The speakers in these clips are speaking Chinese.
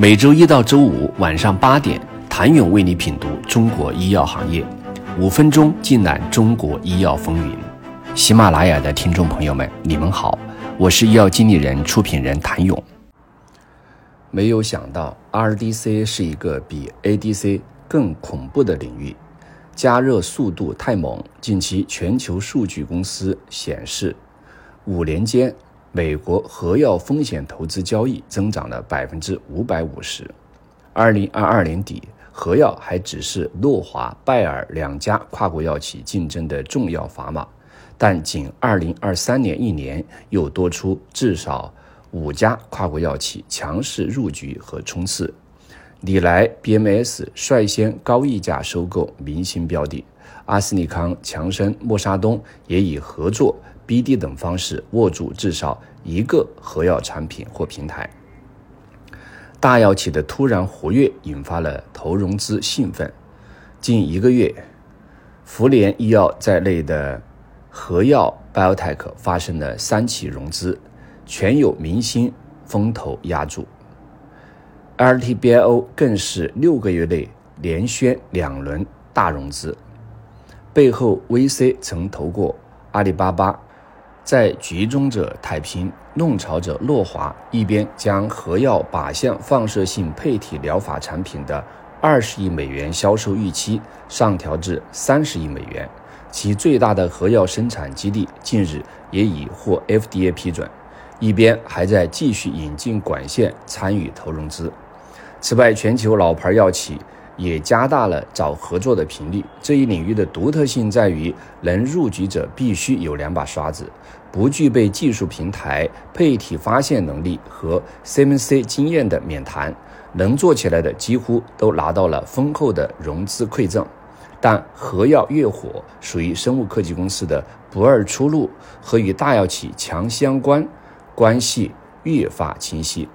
每周一到周五晚上八点，谭勇为你品读中国医药行业，五分钟尽览中国医药风云。喜马拉雅的听众朋友们，你们好，我是医药经理人、出品人谭勇。没有想到，RDC 是一个比 ADC 更恐怖的领域，加热速度太猛。近期全球数据公司显示，五年间。美国核药风险投资交易增长了百分之五百五十。二零二二年底，核药还只是诺华、拜耳两家跨国药企竞争的重要砝码，但仅二零二三年一年，又多出至少五家跨国药企强势入局和冲刺。李来 BMS 率先高溢价收购明星标的，阿斯利康、强生、默沙东也以合作。BD 等方式握住至少一个核药产品或平台，大药企的突然活跃引发了投融资兴奋。近一个月，福联医药在内的核药 Biotech 发生了三起融资，全有明星风投压住。LTBio 更是六个月内连宣两轮大融资，背后 VC 曾投过阿里巴巴。在局中者太平，弄潮者诺华一边将核药靶向放射性配体疗法产品的二十亿美元销售预期上调至三十亿美元，其最大的核药生产基地近日也已获 FDA 批准，一边还在继续引进管线参与投融资。此外，全球老牌药企。也加大了找合作的频率。这一领域的独特性在于，能入局者必须有两把刷子，不具备技术平台、配体发现能力和 CMC 经验的免谈，能做起来的几乎都拿到了丰厚的融资馈赠。但核药越火，属于生物科技公司的不二出路和与大药企强相关，关系越发清晰。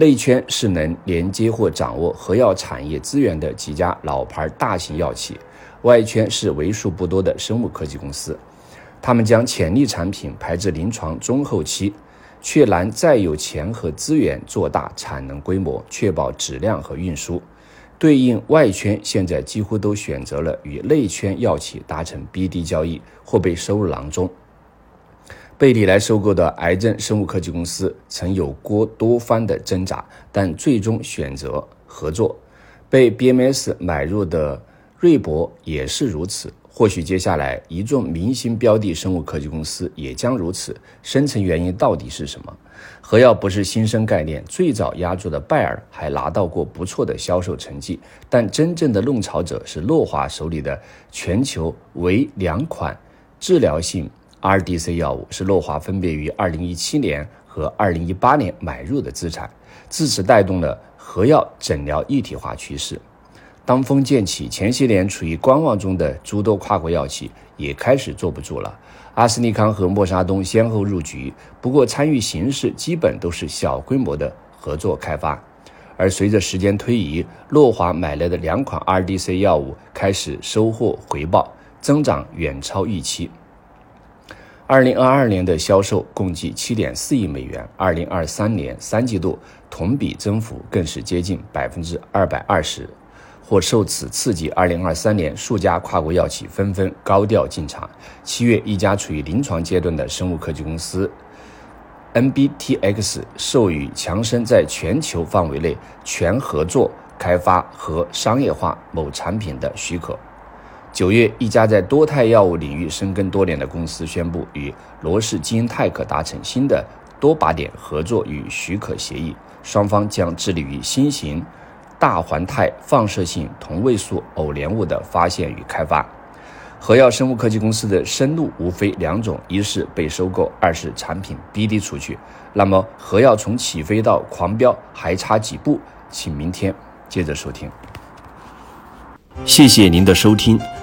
内圈是能连接或掌握核药产业资源的几家老牌大型药企，外圈是为数不多的生物科技公司。他们将潜力产品排至临床中后期，却难再有钱和资源做大产能规模，确保质量和运输。对应外圈，现在几乎都选择了与内圈药企达成 BD 交易，或被收入囊中。贝利来收购的癌症生物科技公司曾有过多番的挣扎，但最终选择合作。被 BMS 买入的瑞博也是如此。或许接下来一众明星标的生物科技公司也将如此。深层原因到底是什么？核药不是新生概念，最早压住的拜耳还拿到过不错的销售成绩，但真正的弄潮者是诺华手里的全球唯两款治疗性。RDC 药物是诺华分别于2017年和2018年买入的资产，自此带动了核药诊疗一体化趋势。当风渐起，前些年处于观望中的诸多跨国药企也开始坐不住了。阿斯利康和默沙东先后入局，不过参与形式基本都是小规模的合作开发。而随着时间推移，诺华买来的两款 RDC 药物开始收获回报，增长远超预期。二零二二年的销售共计七点四亿美元，二零二三年三季度同比增幅更是接近百分之二百二十。或受此刺激，二零二三年数家跨国药企纷纷高调进场。七月，一家处于临床阶段的生物科技公司 NBTX 授予强生在全球范围内全合作开发和商业化某产品的许可。九月，一家在多肽药物领域深耕多年的公司宣布与罗氏基因泰克达成新的多靶点合作与许可协议，双方将致力于新型大环肽放射性同位素偶联物的发现与开发。核药生物科技公司的生路无非两种：一是被收购，二是产品 BD 出去。那么，核药从起飞到狂飙还差几步？请明天接着收听。谢谢您的收听。